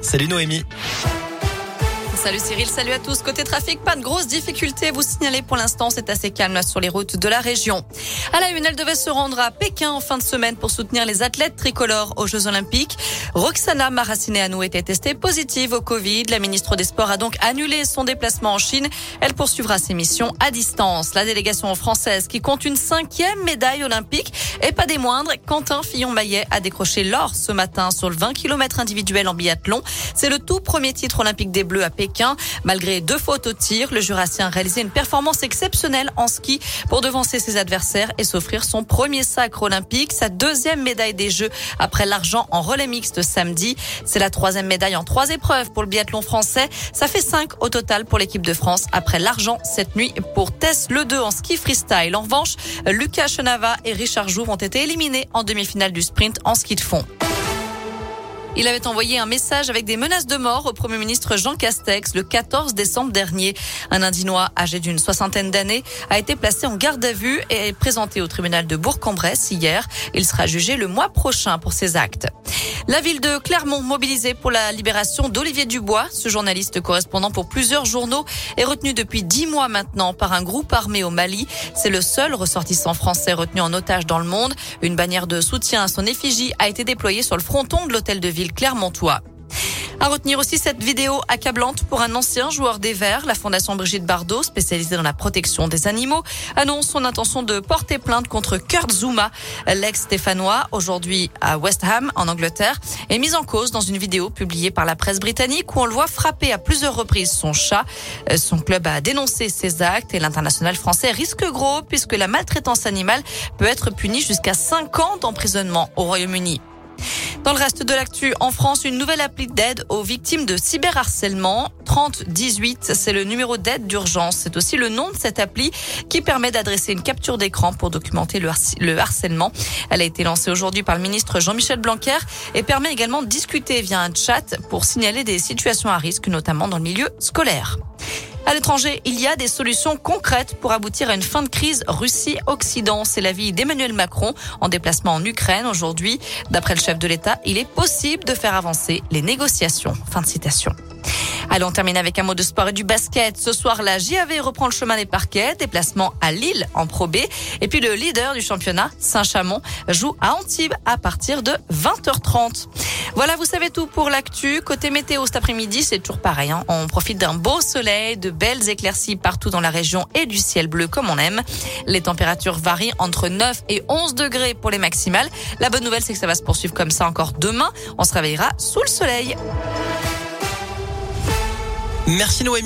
Salut Noémie. Salut Cyril, salut à tous. Côté trafic, pas de grosses difficultés. Vous signalez pour l'instant, c'est assez calme sur les routes de la région. À la une, elle devait se rendre à Pékin en fin de semaine pour soutenir les athlètes tricolores aux Jeux Olympiques. Roxana Maracineanu était testée positive au Covid. La ministre des Sports a donc annulé son déplacement en Chine. Elle poursuivra ses missions à distance. La délégation française qui compte une cinquième médaille olympique et pas des moindres. Quentin Fillon-Maillet a décroché l'or ce matin sur le 20 km individuel en biathlon. C'est le tout premier titre olympique des Bleus à Pékin. Malgré deux fautes au tir, le Jurassien a réalisé une performance exceptionnelle en ski pour devancer ses adversaires et s'offrir son premier sacre olympique, sa deuxième médaille des Jeux après l'argent en relais mixte samedi. C'est la troisième médaille en trois épreuves pour le biathlon français. Ça fait cinq au total pour l'équipe de France après l'argent cette nuit pour Tess Le 2 en ski freestyle. En revanche, Lucas Chenava et Richard Jouve ont été éliminés en demi-finale du sprint en ski de fond. Il avait envoyé un message avec des menaces de mort au Premier ministre Jean Castex le 14 décembre dernier. Un Indinois âgé d'une soixantaine d'années a été placé en garde à vue et présenté au tribunal de Bourg-en-Bresse hier. Il sera jugé le mois prochain pour ses actes. La ville de Clermont mobilisée pour la libération d'Olivier Dubois. Ce journaliste correspondant pour plusieurs journaux est retenu depuis dix mois maintenant par un groupe armé au Mali. C'est le seul ressortissant français retenu en otage dans le monde. Une bannière de soutien à son effigie a été déployée sur le fronton de l'hôtel de ville clermontois. À retenir aussi cette vidéo accablante pour un ancien joueur des Verts. La Fondation Brigitte Bardot, spécialisée dans la protection des animaux, annonce son intention de porter plainte contre Kurt Zuma, l'ex-stéphanois, aujourd'hui à West Ham, en Angleterre, est mis en cause dans une vidéo publiée par la presse britannique où on le voit frapper à plusieurs reprises son chat. Son club a dénoncé ces actes et l'international français risque gros puisque la maltraitance animale peut être punie jusqu'à 5 ans d'emprisonnement au Royaume-Uni. Dans le reste de l'actu, en France, une nouvelle appli d'aide aux victimes de cyberharcèlement. 3018, c'est le numéro d'aide d'urgence. C'est aussi le nom de cette appli qui permet d'adresser une capture d'écran pour documenter le harcèlement. Elle a été lancée aujourd'hui par le ministre Jean-Michel Blanquer et permet également de discuter via un chat pour signaler des situations à risque, notamment dans le milieu scolaire. À l'étranger, il y a des solutions concrètes pour aboutir à une fin de crise Russie-Occident. C'est l'avis d'Emmanuel Macron en déplacement en Ukraine aujourd'hui. D'après le chef de l'État, il est possible de faire avancer les négociations. Fin de citation. Allez, on termine avec un mot de sport et du basket. Ce soir, la JAV reprend le chemin des parquets. Déplacement à Lille en Pro B. Et puis le leader du championnat, Saint-Chamond, joue à Antibes à partir de 20h30. Voilà, vous savez tout pour l'actu. Côté météo cet après-midi, c'est toujours pareil. Hein. On profite d'un beau soleil, de belles éclaircies partout dans la région et du ciel bleu comme on aime. Les températures varient entre 9 et 11 degrés pour les maximales. La bonne nouvelle, c'est que ça va se poursuivre comme ça encore demain. On se réveillera sous le soleil. Merci Noémie.